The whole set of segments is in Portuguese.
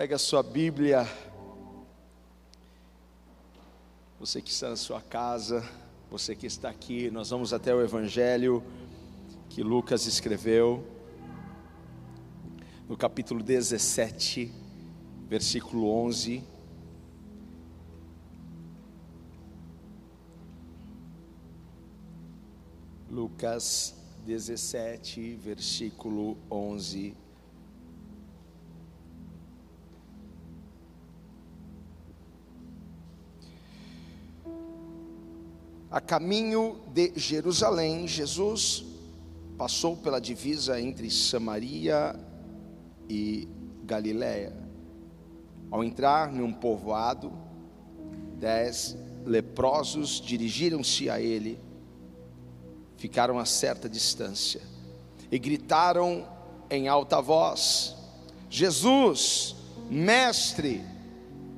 Pega a sua Bíblia. Você que está na sua casa, você que está aqui, nós vamos até o Evangelho que Lucas escreveu, no capítulo 17, versículo 11. Lucas 17, versículo 11. A caminho de Jerusalém, Jesus passou pela divisa entre Samaria e Galiléia. Ao entrar num povoado, dez leprosos dirigiram-se a ele, ficaram a certa distância e gritaram em alta voz: Jesus, mestre,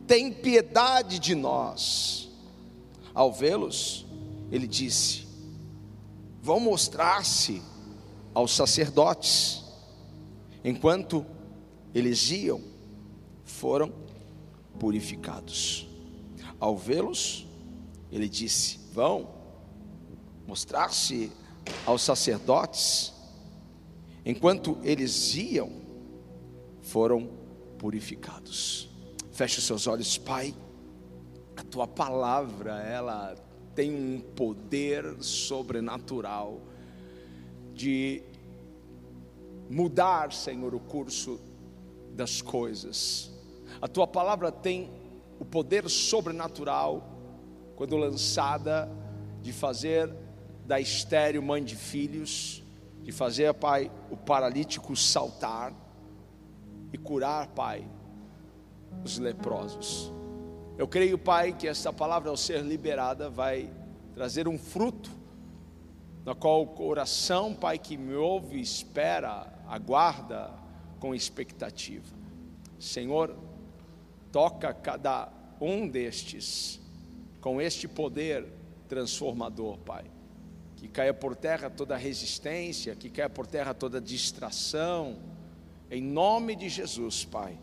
tem piedade de nós. Ao vê-los, ele disse: Vão mostrar-se aos sacerdotes. Enquanto eles iam, foram purificados. Ao vê-los, ele disse: Vão mostrar-se aos sacerdotes. Enquanto eles iam, foram purificados. Feche os seus olhos, Pai. A tua palavra, ela tem um poder sobrenatural de mudar, Senhor, o curso das coisas. A tua palavra tem o poder sobrenatural, quando lançada, de fazer da estéreo mãe de filhos, de fazer, Pai, o paralítico saltar e curar, Pai, os leprosos. Eu creio, Pai, que essa palavra, ao ser liberada, vai trazer um fruto, na qual o coração, Pai, que me ouve, espera, aguarda com expectativa. Senhor, toca cada um destes com este poder transformador, Pai. Que caia por terra toda resistência, que caia por terra toda distração. Em nome de Jesus, Pai.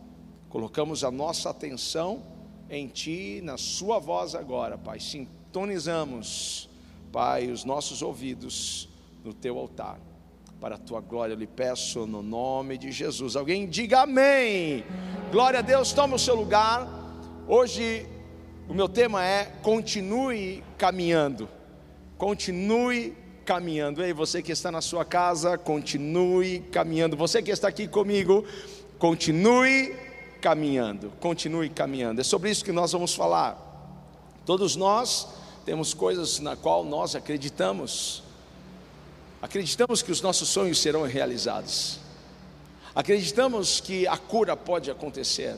Colocamos a nossa atenção em Ti, na Sua voz agora, Pai. Sintonizamos, Pai, os nossos ouvidos no Teu altar. Para a Tua glória, eu lhe peço no nome de Jesus. Alguém diga amém. Glória a Deus, tome o seu lugar. Hoje o meu tema é continue caminhando. Continue caminhando. Ei, você que está na sua casa, continue caminhando. Você que está aqui comigo, continue caminhando, continue caminhando. É sobre isso que nós vamos falar. Todos nós temos coisas na qual nós acreditamos. Acreditamos que os nossos sonhos serão realizados. Acreditamos que a cura pode acontecer.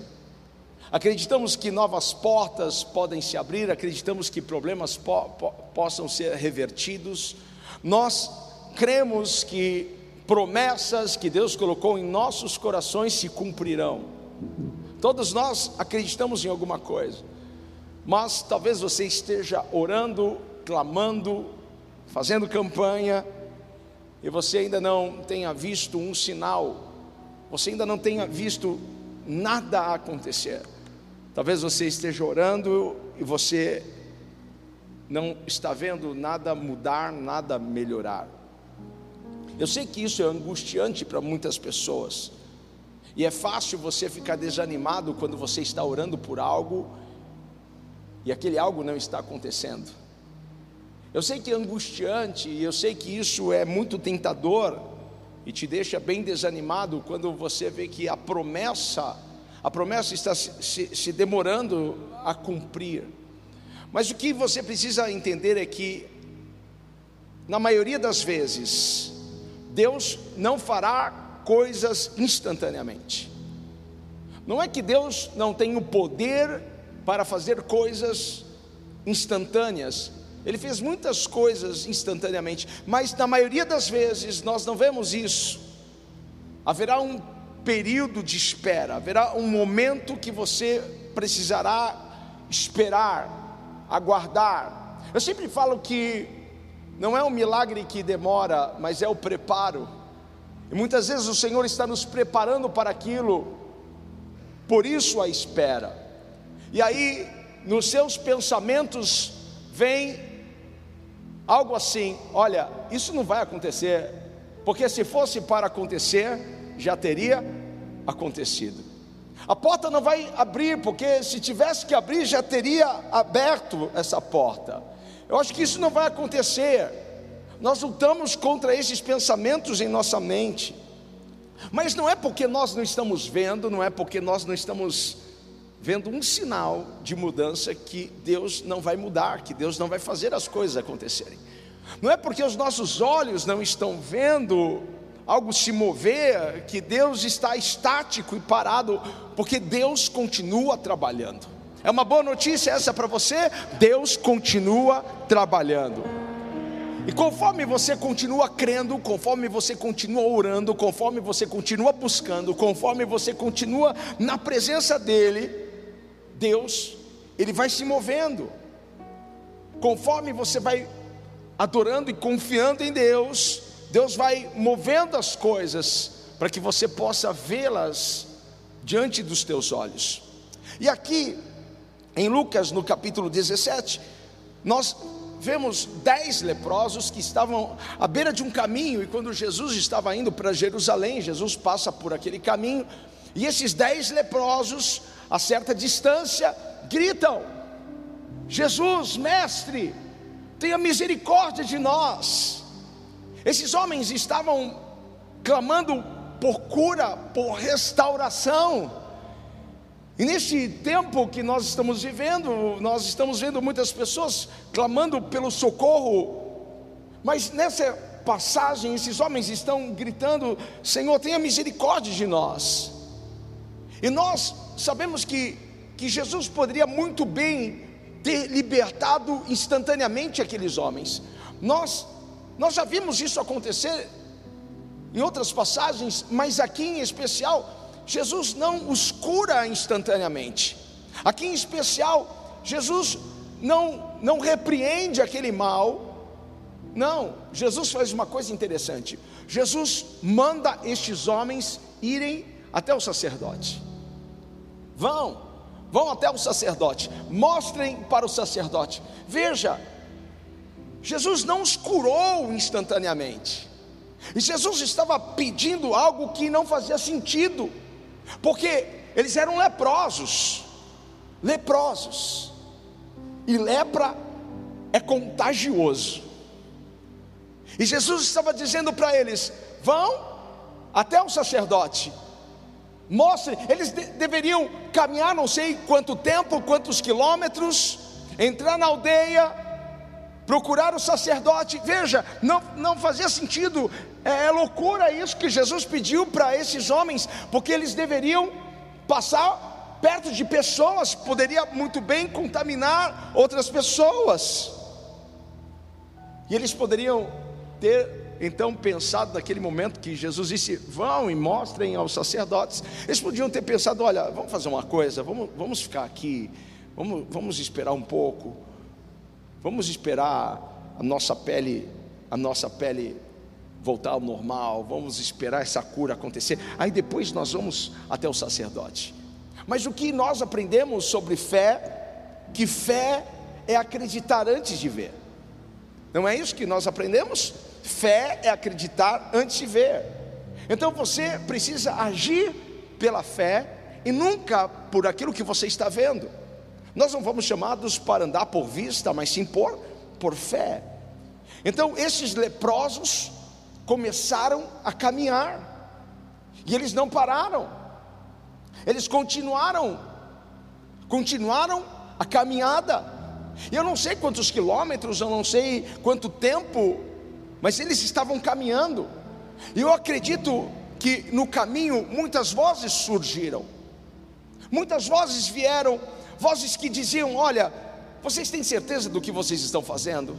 Acreditamos que novas portas podem se abrir, acreditamos que problemas po po possam ser revertidos. Nós cremos que promessas que Deus colocou em nossos corações se cumprirão. Todos nós acreditamos em alguma coisa, mas talvez você esteja orando, clamando, fazendo campanha, e você ainda não tenha visto um sinal, você ainda não tenha visto nada acontecer. Talvez você esteja orando e você não está vendo nada mudar, nada melhorar. Eu sei que isso é angustiante para muitas pessoas. E é fácil você ficar desanimado quando você está orando por algo e aquele algo não está acontecendo. Eu sei que é angustiante, eu sei que isso é muito tentador e te deixa bem desanimado quando você vê que a promessa, a promessa está se, se, se demorando a cumprir. Mas o que você precisa entender é que, na maioria das vezes, Deus não fará coisas instantaneamente. Não é que Deus não tem o poder para fazer coisas instantâneas. Ele fez muitas coisas instantaneamente, mas na maioria das vezes nós não vemos isso. Haverá um período de espera, haverá um momento que você precisará esperar, aguardar. Eu sempre falo que não é um milagre que demora, mas é o preparo. E muitas vezes o Senhor está nos preparando para aquilo por isso a espera. E aí, nos seus pensamentos, vem algo assim: olha, isso não vai acontecer, porque se fosse para acontecer, já teria acontecido. A porta não vai abrir, porque se tivesse que abrir, já teria aberto essa porta. Eu acho que isso não vai acontecer. Nós lutamos contra esses pensamentos em nossa mente. Mas não é porque nós não estamos vendo, não é porque nós não estamos vendo um sinal de mudança que Deus não vai mudar, que Deus não vai fazer as coisas acontecerem. Não é porque os nossos olhos não estão vendo algo se mover, que Deus está estático e parado, porque Deus continua trabalhando. É uma boa notícia essa para você? Deus continua trabalhando. E conforme você continua crendo, conforme você continua orando, conforme você continua buscando, conforme você continua na presença dEle, Deus, Ele vai se movendo. Conforme você vai adorando e confiando em Deus, Deus vai movendo as coisas para que você possa vê-las diante dos teus olhos. E aqui, em Lucas, no capítulo 17, nós vemos dez leprosos que estavam à beira de um caminho, e quando Jesus estava indo para Jerusalém, Jesus passa por aquele caminho, e esses dez leprosos, a certa distância, gritam: Jesus, mestre, tenha misericórdia de nós. Esses homens estavam clamando por cura, por restauração, e neste tempo que nós estamos vivendo, nós estamos vendo muitas pessoas clamando pelo socorro, mas nessa passagem, esses homens estão gritando: Senhor, tenha misericórdia de nós. E nós sabemos que, que Jesus poderia muito bem ter libertado instantaneamente aqueles homens. Nós, nós já vimos isso acontecer em outras passagens, mas aqui em especial, Jesus não os cura instantaneamente. Aqui em especial, Jesus não, não repreende aquele mal. Não, Jesus faz uma coisa interessante. Jesus manda estes homens irem até o sacerdote. Vão, vão até o sacerdote, mostrem para o sacerdote. Veja, Jesus não os curou instantaneamente. E Jesus estava pedindo algo que não fazia sentido porque eles eram leprosos, leprosos, e lepra é contagioso. E Jesus estava dizendo para eles: vão até o sacerdote, mostrem, eles de deveriam caminhar não sei quanto tempo, quantos quilômetros, entrar na aldeia, procurar o sacerdote. Veja, não, não fazia sentido é, é loucura isso que Jesus pediu para esses homens, porque eles deveriam passar perto de pessoas, poderia muito bem contaminar outras pessoas. E eles poderiam ter então pensado naquele momento que Jesus disse: vão e mostrem aos sacerdotes. Eles podiam ter pensado: olha, vamos fazer uma coisa, vamos, vamos ficar aqui, vamos, vamos esperar um pouco, vamos esperar a nossa pele, a nossa pele voltar ao normal, vamos esperar essa cura acontecer, aí depois nós vamos até o sacerdote. Mas o que nós aprendemos sobre fé, que fé é acreditar antes de ver. Não é isso que nós aprendemos? Fé é acreditar antes de ver. Então você precisa agir pela fé e nunca por aquilo que você está vendo. Nós não fomos chamados para andar por vista, mas sim por, por fé. Então, esses leprosos começaram a caminhar, e eles não pararam, eles continuaram, continuaram a caminhada. Eu não sei quantos quilômetros, eu não sei quanto tempo, mas eles estavam caminhando. E eu acredito que no caminho muitas vozes surgiram. Muitas vozes vieram, vozes que diziam: "Olha, vocês têm certeza do que vocês estão fazendo?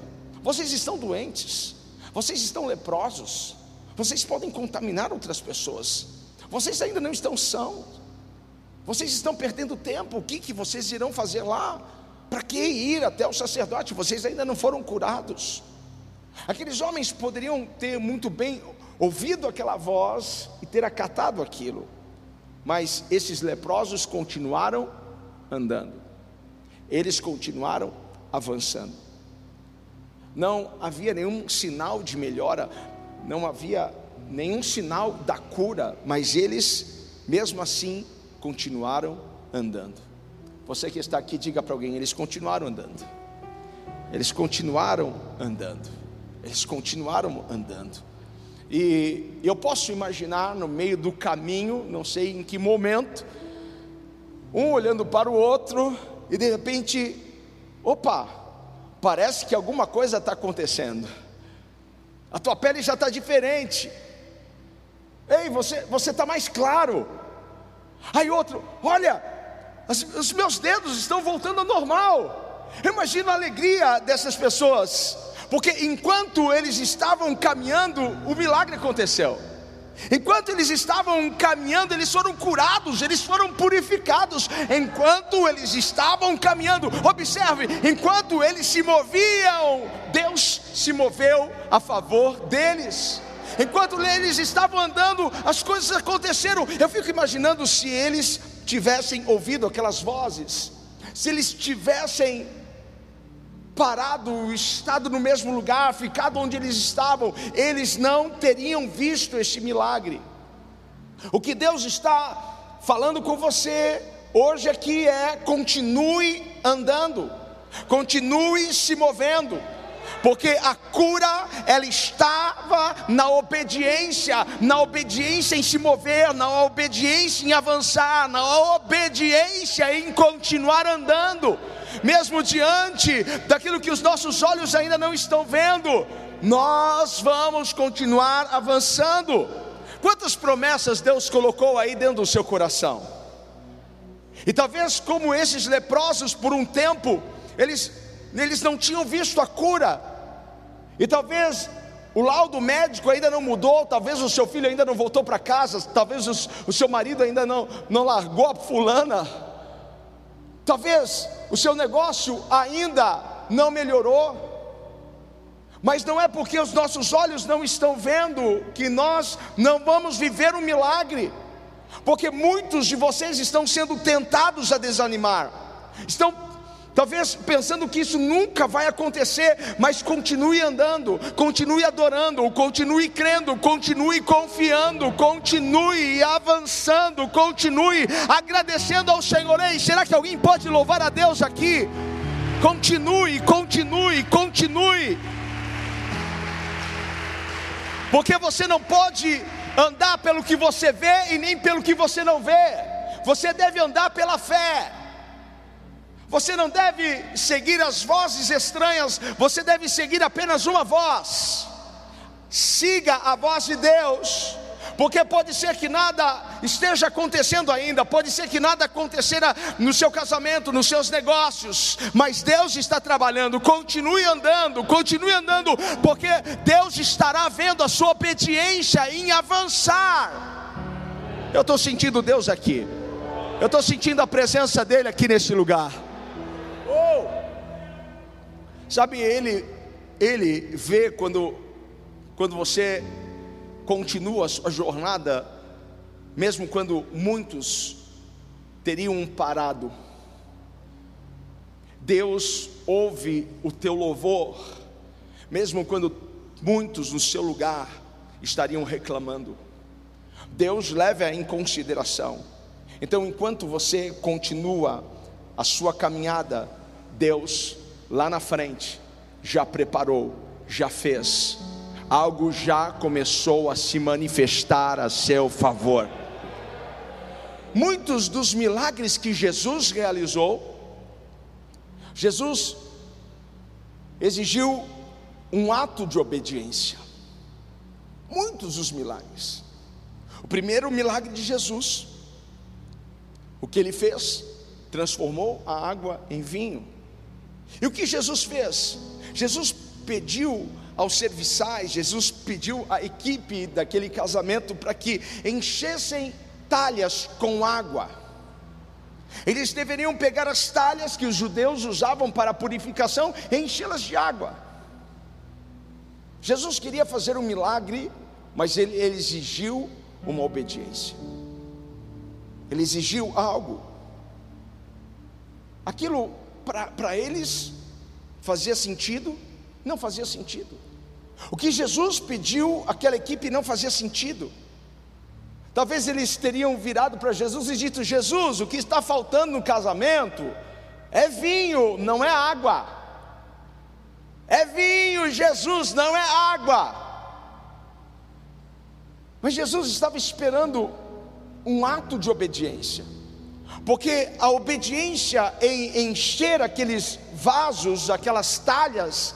Vocês estão doentes. Vocês estão leprosos, vocês podem contaminar outras pessoas, vocês ainda não estão sãos, vocês estão perdendo tempo, o que, que vocês irão fazer lá? Para que ir até o sacerdote? Vocês ainda não foram curados. Aqueles homens poderiam ter muito bem ouvido aquela voz e ter acatado aquilo, Mas esses leprosos continuaram andando, eles continuaram avançando. Não havia nenhum sinal de melhora, não havia nenhum sinal da cura, mas eles, mesmo assim, continuaram andando. Você que está aqui, diga para alguém: eles continuaram andando. Eles continuaram andando. Eles continuaram andando. E eu posso imaginar no meio do caminho, não sei em que momento, um olhando para o outro e de repente, opa, parece que alguma coisa está acontecendo. A tua pele já está diferente. Ei, você você está mais claro. Aí outro, olha, os meus dedos estão voltando ao normal. Imagina a alegria dessas pessoas porque enquanto eles estavam caminhando, o milagre aconteceu. Enquanto eles estavam caminhando, eles foram curados, eles foram purificados. Enquanto eles estavam caminhando, observe, enquanto eles se moviam, Deus se moveu a favor deles. Enquanto eles estavam andando, as coisas aconteceram. Eu fico imaginando se eles tivessem ouvido aquelas vozes, se eles tivessem parado, estado no mesmo lugar, ficado onde eles estavam, eles não teriam visto este milagre. O que Deus está falando com você hoje aqui é: continue andando, continue se movendo. Porque a cura, ela estava na obediência, na obediência em se mover, na obediência em avançar, na obediência em continuar andando mesmo diante daquilo que os nossos olhos ainda não estão vendo, nós vamos continuar avançando. Quantas promessas Deus colocou aí dentro do seu coração? E talvez como esses leprosos por um tempo, eles, eles não tinham visto a cura. E talvez o laudo médico ainda não mudou, talvez o seu filho ainda não voltou para casa, talvez o seu marido ainda não, não largou a fulana. Talvez o seu negócio ainda não melhorou, mas não é porque os nossos olhos não estão vendo que nós não vamos viver um milagre, porque muitos de vocês estão sendo tentados a desanimar, estão Talvez pensando que isso nunca vai acontecer, mas continue andando, continue adorando, continue crendo, continue confiando, continue avançando, continue agradecendo ao Senhor. Ei, será que alguém pode louvar a Deus aqui? Continue, continue, continue. Porque você não pode andar pelo que você vê e nem pelo que você não vê. Você deve andar pela fé. Você não deve seguir as vozes estranhas, você deve seguir apenas uma voz. Siga a voz de Deus porque pode ser que nada esteja acontecendo ainda, pode ser que nada acontecerá no seu casamento, nos seus negócios, mas Deus está trabalhando. Continue andando, continue andando, porque Deus estará vendo a sua obediência em avançar. Eu estou sentindo Deus aqui, eu estou sentindo a presença dEle aqui nesse lugar. Sabe, ele, ele vê quando, quando você continua a sua jornada, mesmo quando muitos teriam parado. Deus ouve o teu louvor, mesmo quando muitos no seu lugar estariam reclamando. Deus leva em consideração. Então, enquanto você continua a sua caminhada, Deus lá na frente já preparou, já fez, algo já começou a se manifestar a seu favor. Muitos dos milagres que Jesus realizou, Jesus exigiu um ato de obediência. Muitos dos milagres. O primeiro milagre de Jesus, o que ele fez? Transformou a água em vinho. E o que Jesus fez? Jesus pediu aos serviçais, Jesus pediu à equipe daquele casamento para que enchessem talhas com água. Eles deveriam pegar as talhas que os judeus usavam para purificação e enchê-las de água. Jesus queria fazer um milagre, mas ele, ele exigiu uma obediência. ele exigiu algo. Aquilo para eles fazia sentido? Não fazia sentido. O que Jesus pediu àquela equipe não fazia sentido. Talvez eles teriam virado para Jesus e dito: Jesus, o que está faltando no casamento é vinho, não é água. É vinho, Jesus, não é água. Mas Jesus estava esperando um ato de obediência, porque a obediência em encher aqueles vasos, aquelas talhas,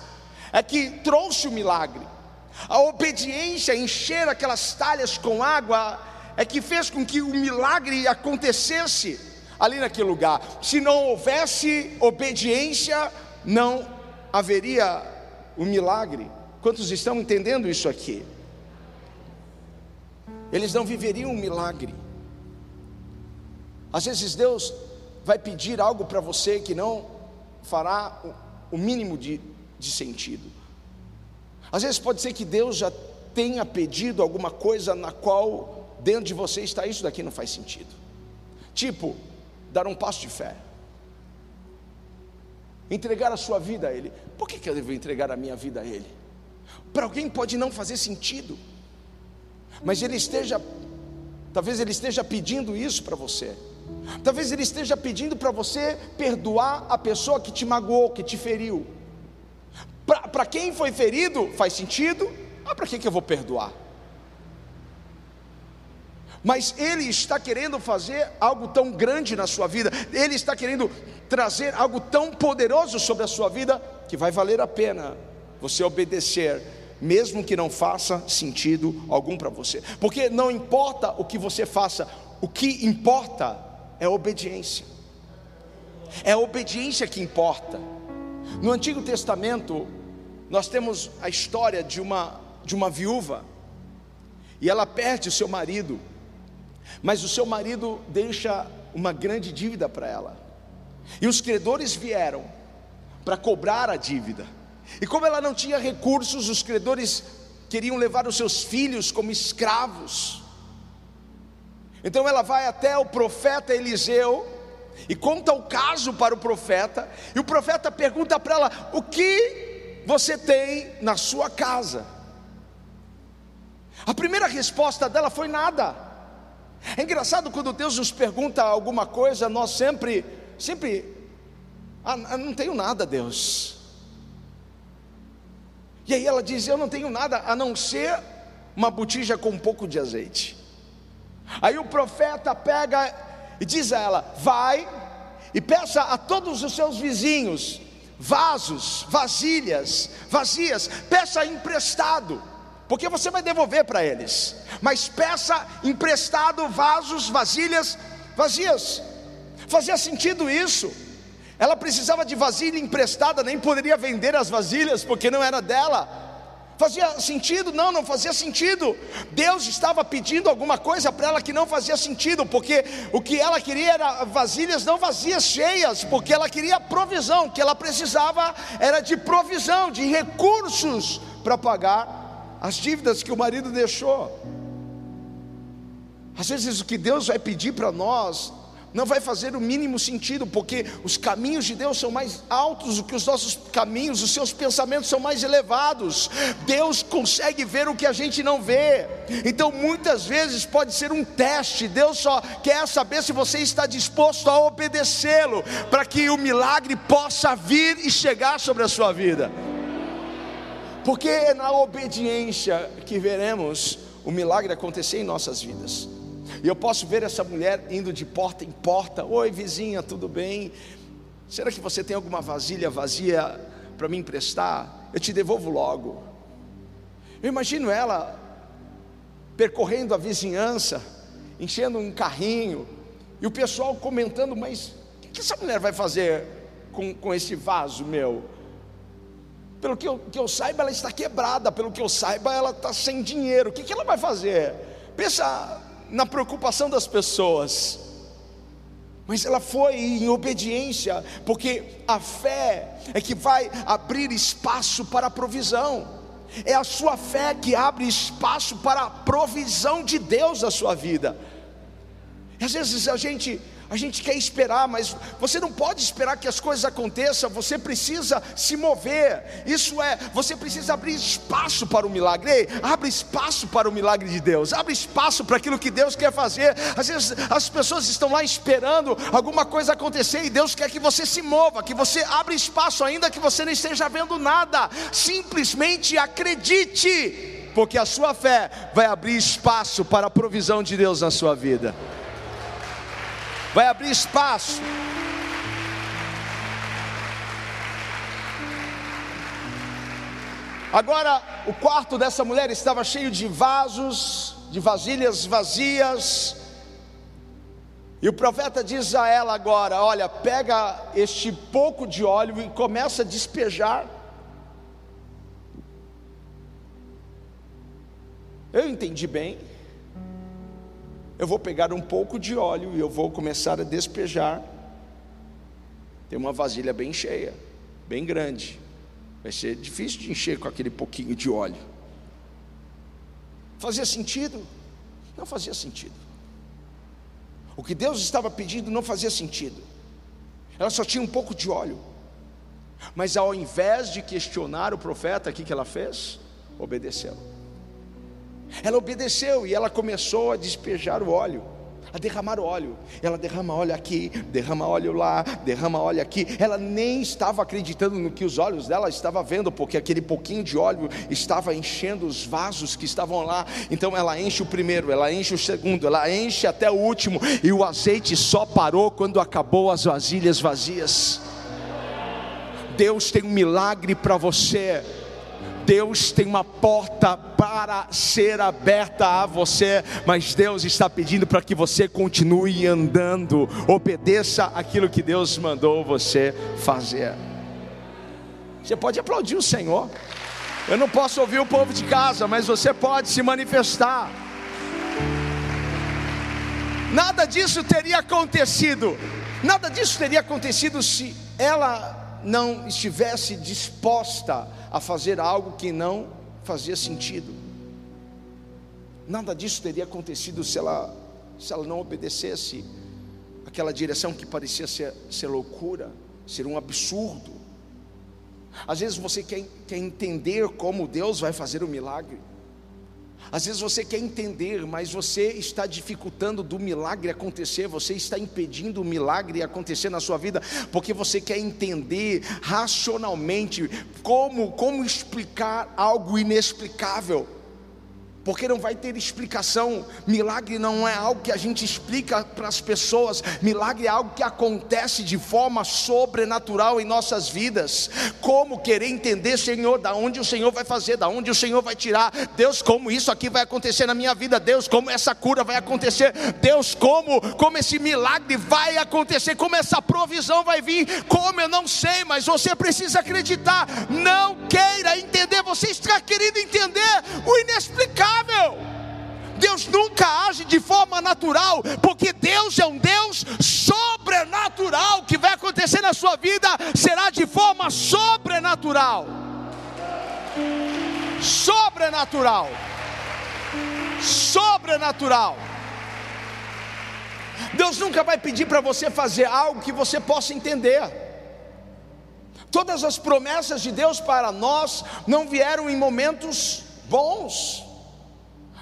é que trouxe o milagre. A obediência em encher aquelas talhas com água é que fez com que o milagre acontecesse ali naquele lugar. Se não houvesse obediência, não haveria o milagre. Quantos estão entendendo isso aqui? Eles não viveriam um milagre. Às vezes Deus vai pedir algo para você que não fará o mínimo de, de sentido. Às vezes pode ser que Deus já tenha pedido alguma coisa na qual dentro de você está isso daqui não faz sentido. Tipo, dar um passo de fé. Entregar a sua vida a Ele. Por que, que eu devo entregar a minha vida a Ele? Para alguém pode não fazer sentido, mas Ele esteja, talvez Ele esteja pedindo isso para você. Talvez Ele esteja pedindo para você perdoar a pessoa que te magoou, que te feriu. Para quem foi ferido, faz sentido. Ah, para que, que eu vou perdoar? mas Ele está querendo fazer algo tão grande na sua vida, Ele está querendo trazer algo tão poderoso sobre a sua vida, que vai valer a pena você obedecer, mesmo que não faça sentido algum para você, porque não importa o que você faça, o que importa é obediência, é a obediência que importa. No Antigo Testamento, nós temos a história de uma, de uma viúva, e ela perde o seu marido, mas o seu marido deixa uma grande dívida para ela. E os credores vieram para cobrar a dívida. E como ela não tinha recursos, os credores queriam levar os seus filhos como escravos. Então ela vai até o profeta Eliseu e conta o caso para o profeta, e o profeta pergunta para ela: "O que você tem na sua casa?" A primeira resposta dela foi nada. É engraçado quando Deus nos pergunta alguma coisa, nós sempre, sempre, ah, não tenho nada, Deus. E aí ela diz: Eu não tenho nada a não ser uma botija com um pouco de azeite. Aí o profeta pega e diz a ela: Vai e peça a todos os seus vizinhos vasos, vasilhas, vazias, peça emprestado porque você vai devolver para eles. Mas peça emprestado vasos, vasilhas vazias. Fazia sentido isso. Ela precisava de vasilha emprestada, nem poderia vender as vasilhas porque não era dela. Fazia sentido? Não, não fazia sentido. Deus estava pedindo alguma coisa para ela que não fazia sentido, porque o que ela queria era vasilhas não vazias, cheias, porque ela queria provisão, o que ela precisava era de provisão, de recursos para pagar as dívidas que o marido deixou. Às vezes o que Deus vai pedir para nós não vai fazer o mínimo sentido, porque os caminhos de Deus são mais altos do que os nossos caminhos, os seus pensamentos são mais elevados. Deus consegue ver o que a gente não vê. Então, muitas vezes pode ser um teste. Deus só quer saber se você está disposto a obedecê-lo, para que o milagre possa vir e chegar sobre a sua vida porque é na obediência que veremos o milagre acontecer em nossas vidas. E eu posso ver essa mulher indo de porta em porta: Oi, vizinha, tudo bem? Será que você tem alguma vasilha vazia para me emprestar? Eu te devolvo logo. Eu imagino ela percorrendo a vizinhança, enchendo um carrinho, e o pessoal comentando: Mas o que essa mulher vai fazer com, com esse vaso meu? Pelo que eu, que eu saiba, ela está quebrada. Pelo que eu saiba, ela está sem dinheiro. O que, que ela vai fazer? Pensa na preocupação das pessoas. Mas ela foi em obediência, porque a fé é que vai abrir espaço para a provisão. É a sua fé que abre espaço para a provisão de Deus na sua vida. Às vezes a gente a gente quer esperar, mas você não pode esperar que as coisas aconteçam, você precisa se mover. Isso é, você precisa abrir espaço para o milagre. Ei, abre espaço para o milagre de Deus, abre espaço para aquilo que Deus quer fazer. Às vezes as pessoas estão lá esperando alguma coisa acontecer e Deus quer que você se mova, que você abra espaço, ainda que você não esteja vendo nada. Simplesmente acredite, porque a sua fé vai abrir espaço para a provisão de Deus na sua vida vai abrir espaço. Agora, o quarto dessa mulher estava cheio de vasos, de vasilhas vazias. E o profeta diz a ela agora: Olha, pega este pouco de óleo e começa a despejar. Eu entendi bem eu vou pegar um pouco de óleo e eu vou começar a despejar. Tem uma vasilha bem cheia, bem grande. Vai ser difícil de encher com aquele pouquinho de óleo. Fazia sentido? Não fazia sentido. O que Deus estava pedindo não fazia sentido. Ela só tinha um pouco de óleo. Mas ao invés de questionar o profeta, o que ela fez? Obedeceu. Ela obedeceu e ela começou a despejar o óleo, a derramar o óleo. Ela derrama óleo aqui, derrama óleo lá, derrama óleo aqui. Ela nem estava acreditando no que os olhos dela estavam vendo, porque aquele pouquinho de óleo estava enchendo os vasos que estavam lá. Então ela enche o primeiro, ela enche o segundo, ela enche até o último, e o azeite só parou quando acabou as vasilhas vazias. Deus tem um milagre para você. Deus tem uma porta para ser aberta a você, mas Deus está pedindo para que você continue andando, obedeça aquilo que Deus mandou você fazer. Você pode aplaudir o Senhor. Eu não posso ouvir o povo de casa, mas você pode se manifestar. Nada disso teria acontecido. Nada disso teria acontecido se ela não estivesse disposta a fazer algo que não fazia sentido. Nada disso teria acontecido se ela, se ela não obedecesse aquela direção que parecia ser, ser loucura, ser um absurdo. Às vezes você quer, quer entender como Deus vai fazer o milagre. Às vezes você quer entender, mas você está dificultando do milagre acontecer, você está impedindo o milagre acontecer na sua vida, porque você quer entender racionalmente como, como explicar algo inexplicável porque não vai ter explicação. Milagre não é algo que a gente explica para as pessoas, milagre é algo que acontece de forma sobrenatural em nossas vidas. Como querer entender, Senhor, da onde o Senhor vai fazer, da onde o Senhor vai tirar, Deus, como isso aqui vai acontecer na minha vida, Deus, como essa cura vai acontecer, Deus, como, como esse milagre vai acontecer, como essa provisão vai vir, como eu não sei, mas você precisa acreditar. Não queira entender, você está querendo entender o inexplicável Deus nunca age de forma natural, porque Deus é um Deus sobrenatural. O que vai acontecer na sua vida será de forma sobrenatural. Sobrenatural. Sobrenatural. Deus nunca vai pedir para você fazer algo que você possa entender. Todas as promessas de Deus para nós não vieram em momentos bons.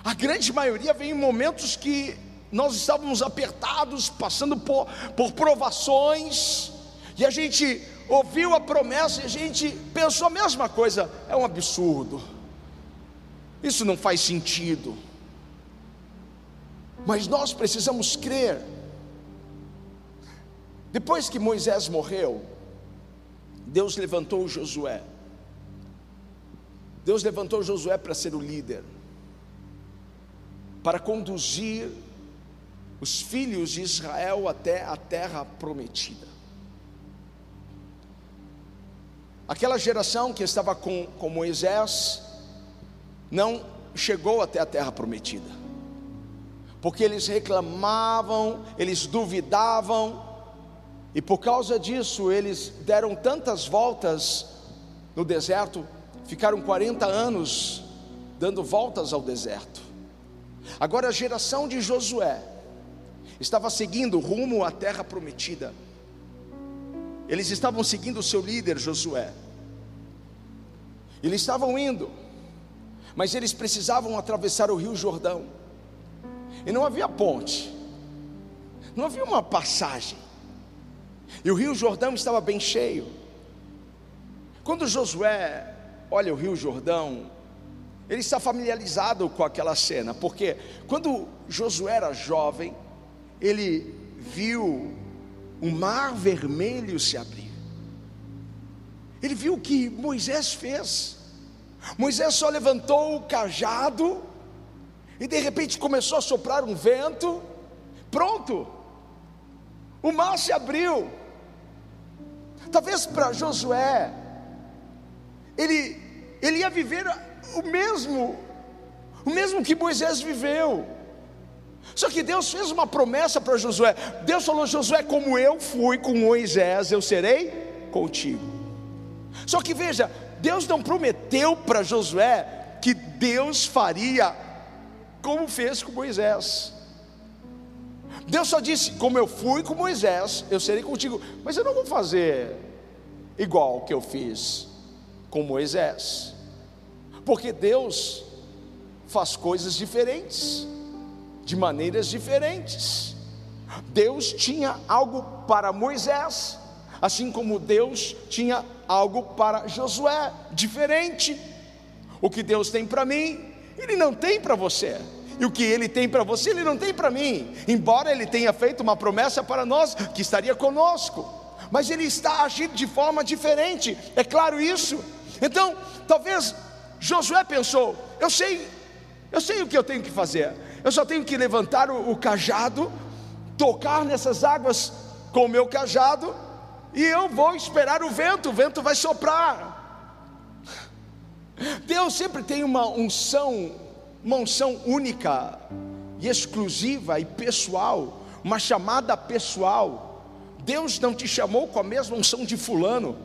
A grande maioria vem em momentos que nós estávamos apertados, passando por, por provações, e a gente ouviu a promessa e a gente pensou a mesma coisa: é um absurdo, isso não faz sentido. Mas nós precisamos crer. Depois que Moisés morreu, Deus levantou Josué. Deus levantou Josué para ser o líder para conduzir os filhos de Israel até a terra prometida. Aquela geração que estava com, com Moisés não chegou até a terra prometida, porque eles reclamavam, eles duvidavam, e por causa disso eles deram tantas voltas no deserto, ficaram 40 anos dando voltas ao deserto. Agora a geração de Josué, estava seguindo rumo à terra prometida. Eles estavam seguindo o seu líder Josué. Eles estavam indo, mas eles precisavam atravessar o rio Jordão. E não havia ponte, não havia uma passagem. E o rio Jordão estava bem cheio. Quando Josué olha o rio Jordão, ele está familiarizado com aquela cena, porque quando Josué era jovem, ele viu o mar vermelho se abrir. Ele viu o que Moisés fez. Moisés só levantou o cajado e de repente começou a soprar um vento. Pronto, o mar se abriu. Talvez para Josué, ele, ele ia viver o mesmo, o mesmo que Moisés viveu. Só que Deus fez uma promessa para Josué. Deus falou: Josué, como eu fui com Moisés, eu serei contigo. Só que veja, Deus não prometeu para Josué que Deus faria como fez com Moisés. Deus só disse: como eu fui com Moisés, eu serei contigo. Mas eu não vou fazer igual que eu fiz com Moisés, porque Deus faz coisas diferentes de maneiras diferentes. Deus tinha algo para Moisés, assim como Deus tinha algo para Josué, diferente. O que Deus tem para mim, Ele não tem para você. E o que Ele tem para você, Ele não tem para mim. Embora Ele tenha feito uma promessa para nós que estaria conosco, mas Ele está agindo de forma diferente. É claro isso. Então, talvez Josué pensou: eu sei, eu sei o que eu tenho que fazer. Eu só tenho que levantar o, o cajado, tocar nessas águas com o meu cajado, e eu vou esperar o vento, o vento vai soprar. Deus sempre tem uma unção, uma unção única e exclusiva e pessoal, uma chamada pessoal. Deus não te chamou com a mesma unção de fulano.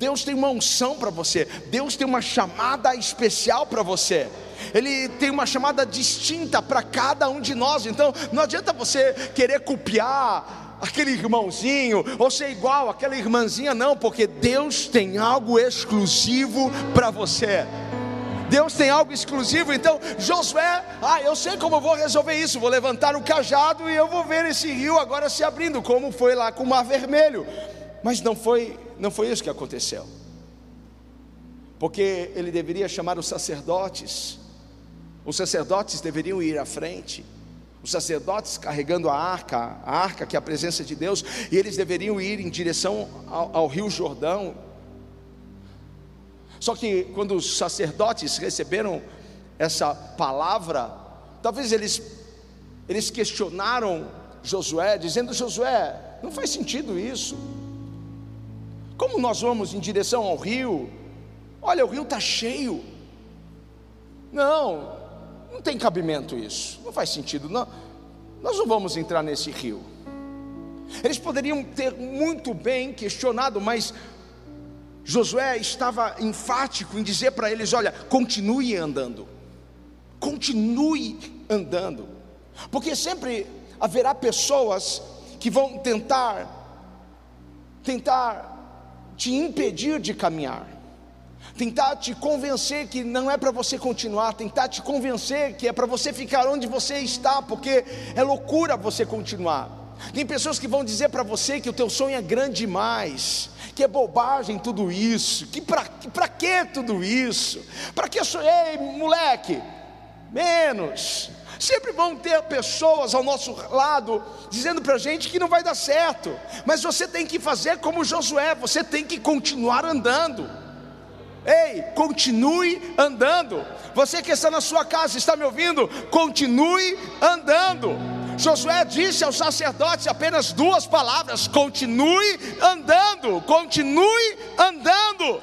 Deus tem uma unção para você, Deus tem uma chamada especial para você. Ele tem uma chamada distinta para cada um de nós. Então, não adianta você querer copiar aquele irmãozinho ou ser igual aquela irmãzinha, não, porque Deus tem algo exclusivo para você. Deus tem algo exclusivo, então Josué, ah, eu sei como eu vou resolver isso, vou levantar o cajado e eu vou ver esse rio agora se abrindo, como foi lá com o Mar Vermelho. Mas não foi, não foi isso que aconteceu. Porque ele deveria chamar os sacerdotes. Os sacerdotes deveriam ir à frente. Os sacerdotes carregando a arca, a arca que é a presença de Deus, e eles deveriam ir em direção ao, ao Rio Jordão. Só que quando os sacerdotes receberam essa palavra, talvez eles eles questionaram Josué, dizendo: Josué, não faz sentido isso. Como nós vamos em direção ao rio? Olha, o rio está cheio. Não, não tem cabimento isso. Não faz sentido. Não. Nós não vamos entrar nesse rio. Eles poderiam ter muito bem questionado, mas Josué estava enfático em dizer para eles: olha, continue andando, continue andando, porque sempre haverá pessoas que vão tentar, tentar te impedir de caminhar, tentar te convencer que não é para você continuar, tentar te convencer que é para você ficar onde você está, porque é loucura você continuar. Tem pessoas que vão dizer para você que o teu sonho é grande demais, que é bobagem tudo isso, que para que tudo isso? Para que sonhei, moleque? Menos. Sempre vão ter pessoas ao nosso lado dizendo para a gente que não vai dar certo, mas você tem que fazer como Josué, você tem que continuar andando. Ei, continue andando. Você que está na sua casa, está me ouvindo? Continue andando. Josué disse aos sacerdotes apenas duas palavras: continue andando, continue andando.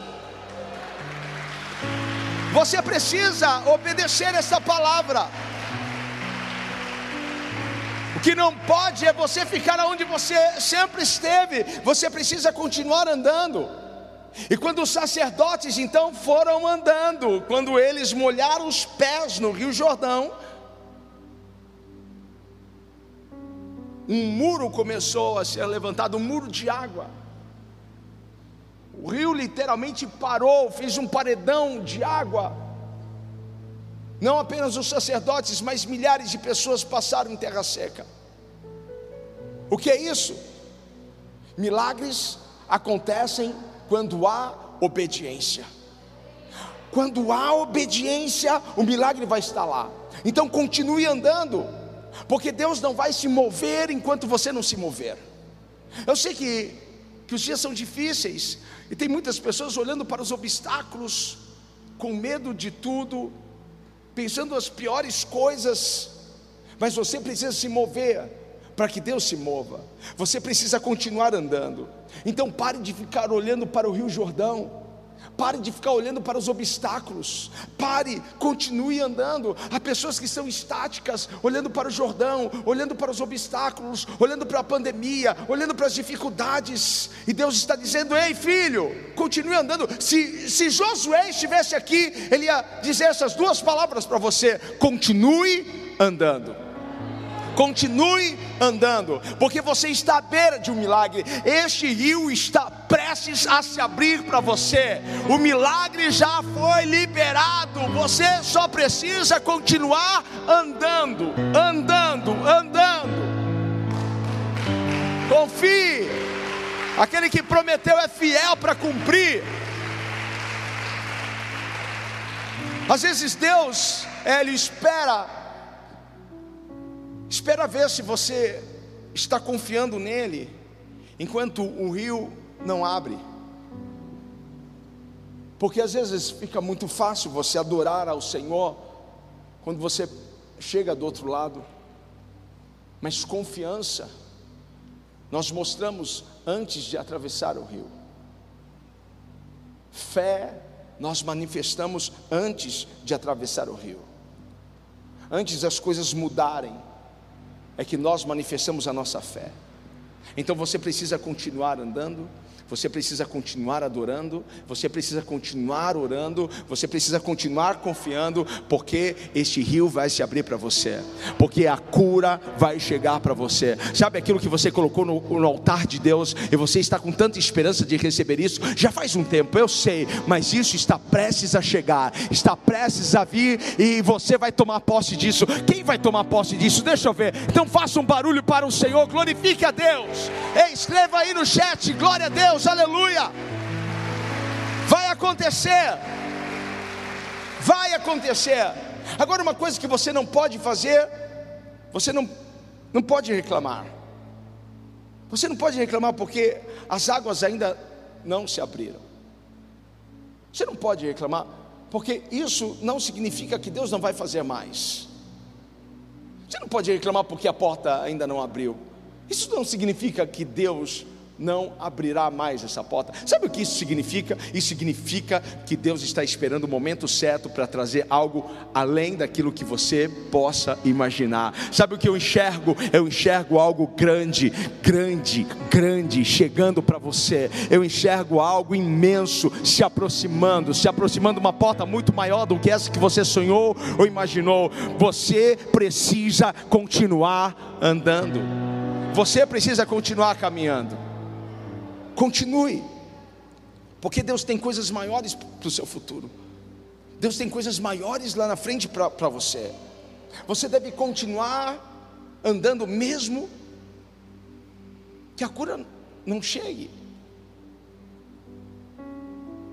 Você precisa obedecer essa palavra. O que não pode é você ficar onde você sempre esteve, você precisa continuar andando. E quando os sacerdotes então foram andando, quando eles molharam os pés no Rio Jordão, um muro começou a ser levantado, um muro de água. O rio literalmente parou, fez um paredão de água. Não apenas os sacerdotes, mas milhares de pessoas passaram em terra seca. O que é isso? Milagres acontecem quando há obediência. Quando há obediência, o milagre vai estar lá. Então continue andando, porque Deus não vai se mover enquanto você não se mover. Eu sei que, que os dias são difíceis, e tem muitas pessoas olhando para os obstáculos, com medo de tudo, pensando as piores coisas, mas você precisa se mover para que Deus se mova. Você precisa continuar andando. Então pare de ficar olhando para o Rio Jordão. Pare de ficar olhando para os obstáculos. Pare, continue andando. Há pessoas que estão estáticas, olhando para o Jordão, olhando para os obstáculos, olhando para a pandemia, olhando para as dificuldades. E Deus está dizendo: Ei, filho, continue andando. Se, se Josué estivesse aqui, ele ia dizer essas duas palavras para você: continue andando continue andando, porque você está à beira de um milagre. Este rio está prestes a se abrir para você. O milagre já foi liberado. Você só precisa continuar andando, andando, andando. Confie. Aquele que prometeu é fiel para cumprir. Às vezes Deus, Ele espera Espera ver se você está confiando nele, enquanto o rio não abre. Porque às vezes fica muito fácil você adorar ao Senhor quando você chega do outro lado, mas confiança nós mostramos antes de atravessar o rio. Fé nós manifestamos antes de atravessar o rio. Antes das coisas mudarem, é que nós manifestamos a nossa fé. Então você precisa continuar andando, você precisa continuar adorando, você precisa continuar orando, você precisa continuar confiando, porque este rio vai se abrir para você, porque a cura vai chegar para você. Sabe aquilo que você colocou no, no, altar de Deus e você está com tanta esperança de receber isso? Já faz um tempo, eu sei, mas isso está prestes a chegar, está prestes a vir e você vai tomar posse disso. Quem vai tomar posse disso? Deixa eu ver. Então faça um barulho para o Senhor, glorifique a Deus. Ei, escreva aí no chat, glória a Deus. Deus, aleluia. Vai acontecer, vai acontecer. Agora, uma coisa que você não pode fazer, você não, não pode reclamar. Você não pode reclamar porque as águas ainda não se abriram. Você não pode reclamar porque isso não significa que Deus não vai fazer mais. Você não pode reclamar porque a porta ainda não abriu. Isso não significa que Deus não abrirá mais essa porta. Sabe o que isso significa? Isso significa que Deus está esperando o momento certo para trazer algo além daquilo que você possa imaginar. Sabe o que eu enxergo? Eu enxergo algo grande, grande, grande chegando para você. Eu enxergo algo imenso se aproximando, se aproximando uma porta muito maior do que essa que você sonhou ou imaginou. Você precisa continuar andando. Você precisa continuar caminhando. Continue, porque Deus tem coisas maiores para o seu futuro. Deus tem coisas maiores lá na frente para você. Você deve continuar andando mesmo que a cura não chegue.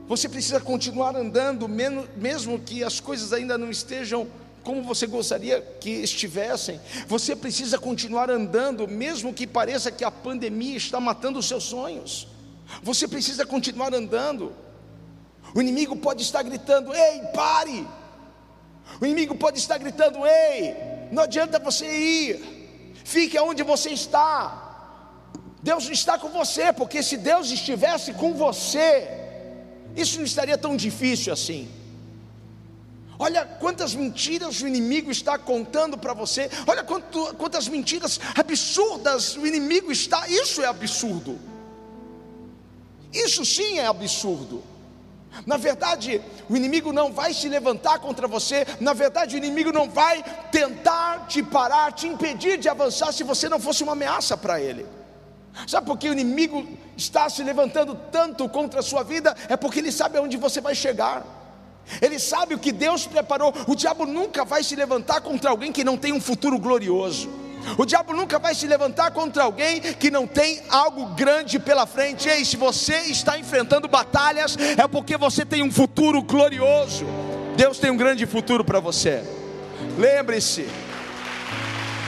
Você precisa continuar andando, mesmo que as coisas ainda não estejam como você gostaria que estivessem. Você precisa continuar andando, mesmo que pareça que a pandemia está matando os seus sonhos. Você precisa continuar andando. O inimigo pode estar gritando: Ei, pare! O inimigo pode estar gritando: Ei, não adianta você ir, fique onde você está. Deus não está com você, porque se Deus estivesse com você, isso não estaria tão difícil assim. Olha quantas mentiras o inimigo está contando para você, olha quanto, quantas mentiras absurdas o inimigo está, isso é absurdo. Isso sim é absurdo. Na verdade, o inimigo não vai se levantar contra você, na verdade, o inimigo não vai tentar te parar, te impedir de avançar se você não fosse uma ameaça para ele. Sabe por que o inimigo está se levantando tanto contra a sua vida? É porque ele sabe aonde você vai chegar. Ele sabe o que Deus preparou. O diabo nunca vai se levantar contra alguém que não tem um futuro glorioso. O diabo nunca vai se levantar contra alguém que não tem algo grande pela frente. Ei, se você está enfrentando batalhas, é porque você tem um futuro glorioso. Deus tem um grande futuro para você. Lembre-se,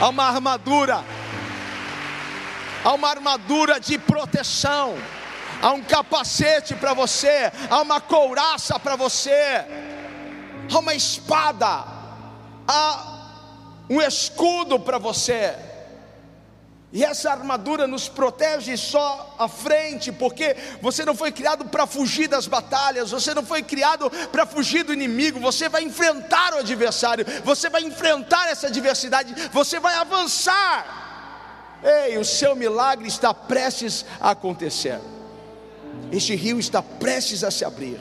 há uma armadura, há uma armadura de proteção há um capacete para você, há uma couraça para você, há uma espada, há um escudo para você. E essa armadura nos protege só à frente, porque você não foi criado para fugir das batalhas, você não foi criado para fugir do inimigo, você vai enfrentar o adversário, você vai enfrentar essa adversidade, você vai avançar. Ei, o seu milagre está prestes a acontecer. Este rio está prestes a se abrir.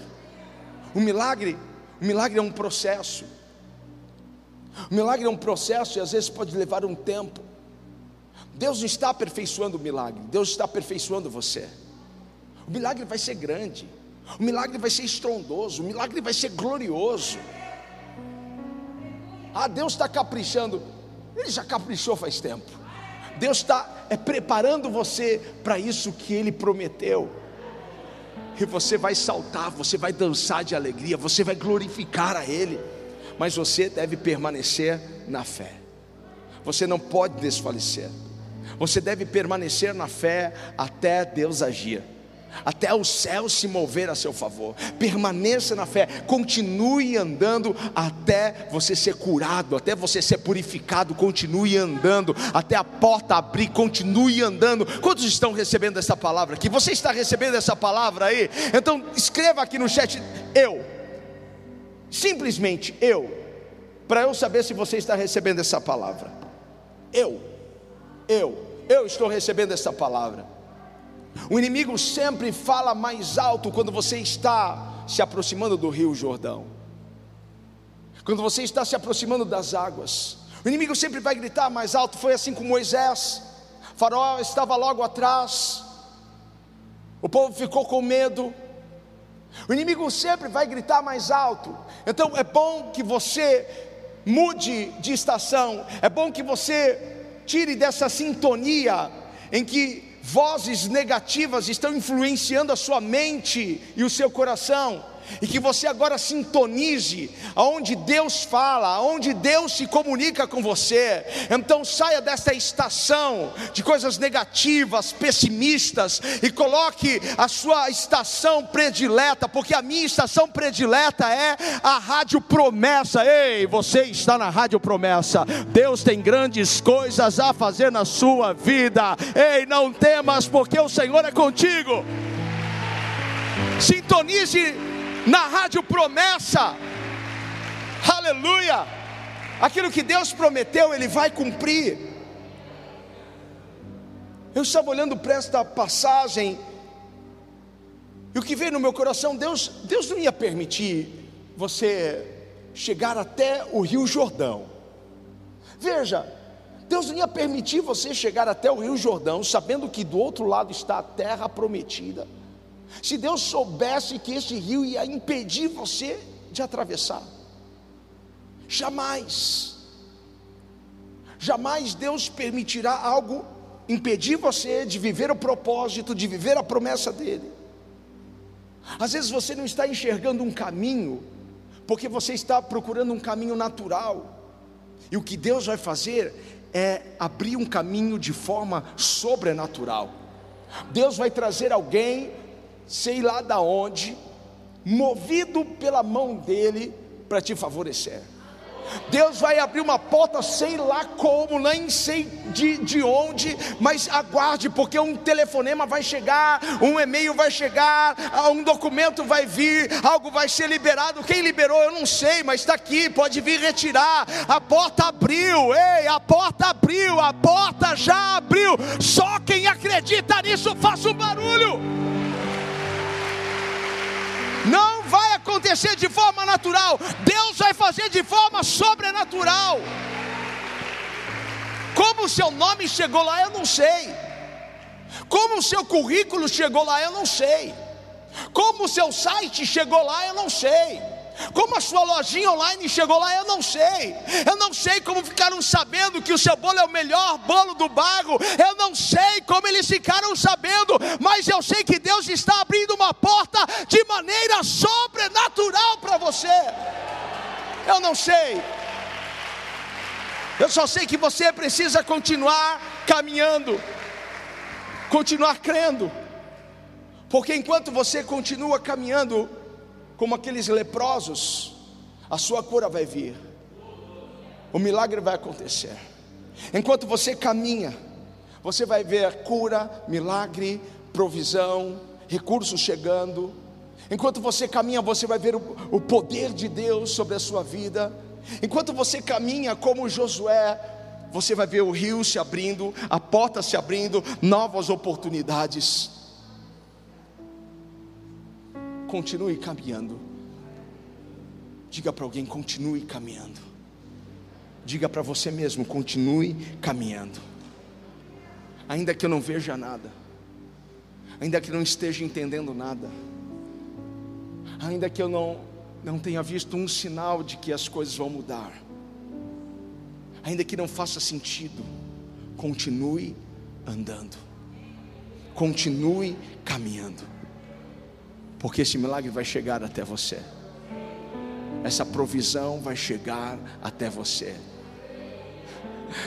O milagre, o milagre é um processo. O milagre é um processo e às vezes pode levar um tempo. Deus está aperfeiçoando o milagre, Deus está aperfeiçoando você. O milagre vai ser grande, o milagre vai ser estrondoso, o milagre vai ser glorioso. Ah, Deus está caprichando, Ele já caprichou faz tempo. Deus está é, preparando você para isso que Ele prometeu e você vai saltar, você vai dançar de alegria, você vai glorificar a Ele, mas você deve permanecer na fé, você não pode desfalecer, você deve permanecer na fé até Deus agir até o céu se mover a seu favor. Permaneça na fé, continue andando até você ser curado, até você ser purificado. Continue andando até a porta abrir. Continue andando. Quantos estão recebendo essa palavra aqui? Você está recebendo essa palavra aí? Então escreva aqui no chat eu. Simplesmente eu, para eu saber se você está recebendo essa palavra. Eu, eu, eu estou recebendo essa palavra. O inimigo sempre fala mais alto quando você está se aproximando do Rio Jordão. Quando você está se aproximando das águas. O inimigo sempre vai gritar mais alto. Foi assim com Moisés. Faraó estava logo atrás. O povo ficou com medo. O inimigo sempre vai gritar mais alto. Então é bom que você mude de estação. É bom que você tire dessa sintonia em que vozes negativas estão influenciando a sua mente e o seu coração e que você agora sintonize aonde Deus fala, aonde Deus se comunica com você. Então saia desta estação de coisas negativas, pessimistas e coloque a sua estação predileta, porque a minha estação predileta é a Rádio Promessa. Ei, você está na Rádio Promessa. Deus tem grandes coisas a fazer na sua vida. Ei, não temas, porque o Senhor é contigo. Sintonize na rádio promessa, aleluia, aquilo que Deus prometeu, Ele vai cumprir. Eu estava olhando para esta passagem, e o que veio no meu coração, Deus, Deus não ia permitir você chegar até o Rio Jordão. Veja, Deus não ia permitir você chegar até o Rio Jordão, sabendo que do outro lado está a terra prometida. Se Deus soubesse que esse rio ia impedir você de atravessar, jamais, jamais Deus permitirá algo impedir você de viver o propósito, de viver a promessa dEle. Às vezes você não está enxergando um caminho, porque você está procurando um caminho natural, e o que Deus vai fazer é abrir um caminho de forma sobrenatural. Deus vai trazer alguém sei lá da onde, movido pela mão dele para te favorecer. Deus vai abrir uma porta, sei lá como, nem sei de, de onde, mas aguarde, porque um telefonema vai chegar, um e-mail vai chegar, um documento vai vir, algo vai ser liberado. Quem liberou eu não sei, mas está aqui, pode vir retirar. A porta abriu, ei, a porta abriu, a porta já abriu. Só quem acredita nisso, faça um barulho. Não vai acontecer de forma natural, Deus vai fazer de forma sobrenatural. Como o seu nome chegou lá, eu não sei. Como o seu currículo chegou lá, eu não sei. Como o seu site chegou lá, eu não sei. Como a sua lojinha online chegou lá, eu não sei. Eu não sei como ficaram sabendo que o seu bolo é o melhor bolo do bairro. Eu não sei como eles ficaram sabendo, mas eu sei que Deus está abrindo uma porta de maneira sobrenatural para você. Eu não sei. Eu só sei que você precisa continuar caminhando, continuar crendo, porque enquanto você continua caminhando, como aqueles leprosos, a sua cura vai vir, o milagre vai acontecer. Enquanto você caminha, você vai ver cura, milagre, provisão, recursos chegando. Enquanto você caminha, você vai ver o, o poder de Deus sobre a sua vida. Enquanto você caminha como Josué, você vai ver o rio se abrindo, a porta se abrindo, novas oportunidades. Continue caminhando. Diga para alguém: continue caminhando. Diga para você mesmo: continue caminhando. Ainda que eu não veja nada, ainda que não esteja entendendo nada, ainda que eu não, não tenha visto um sinal de que as coisas vão mudar, ainda que não faça sentido, continue andando, continue caminhando porque esse milagre vai chegar até você, essa provisão vai chegar até você.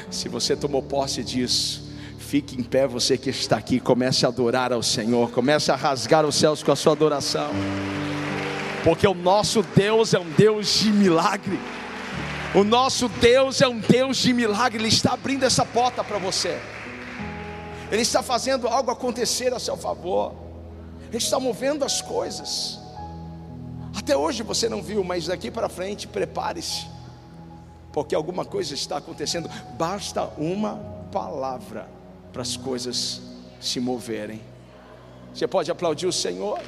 Se você tomou posse disso, fique em pé, você que está aqui, comece a adorar ao Senhor, comece a rasgar os céus com a sua adoração, porque o nosso Deus é um Deus de milagre. O nosso Deus é um Deus de milagre, Ele está abrindo essa porta para você, Ele está fazendo algo acontecer a seu favor. Ele está movendo as coisas. Até hoje você não viu, mas daqui para frente, prepare-se, porque alguma coisa está acontecendo. Basta uma palavra para as coisas se moverem. Você pode aplaudir o Senhor?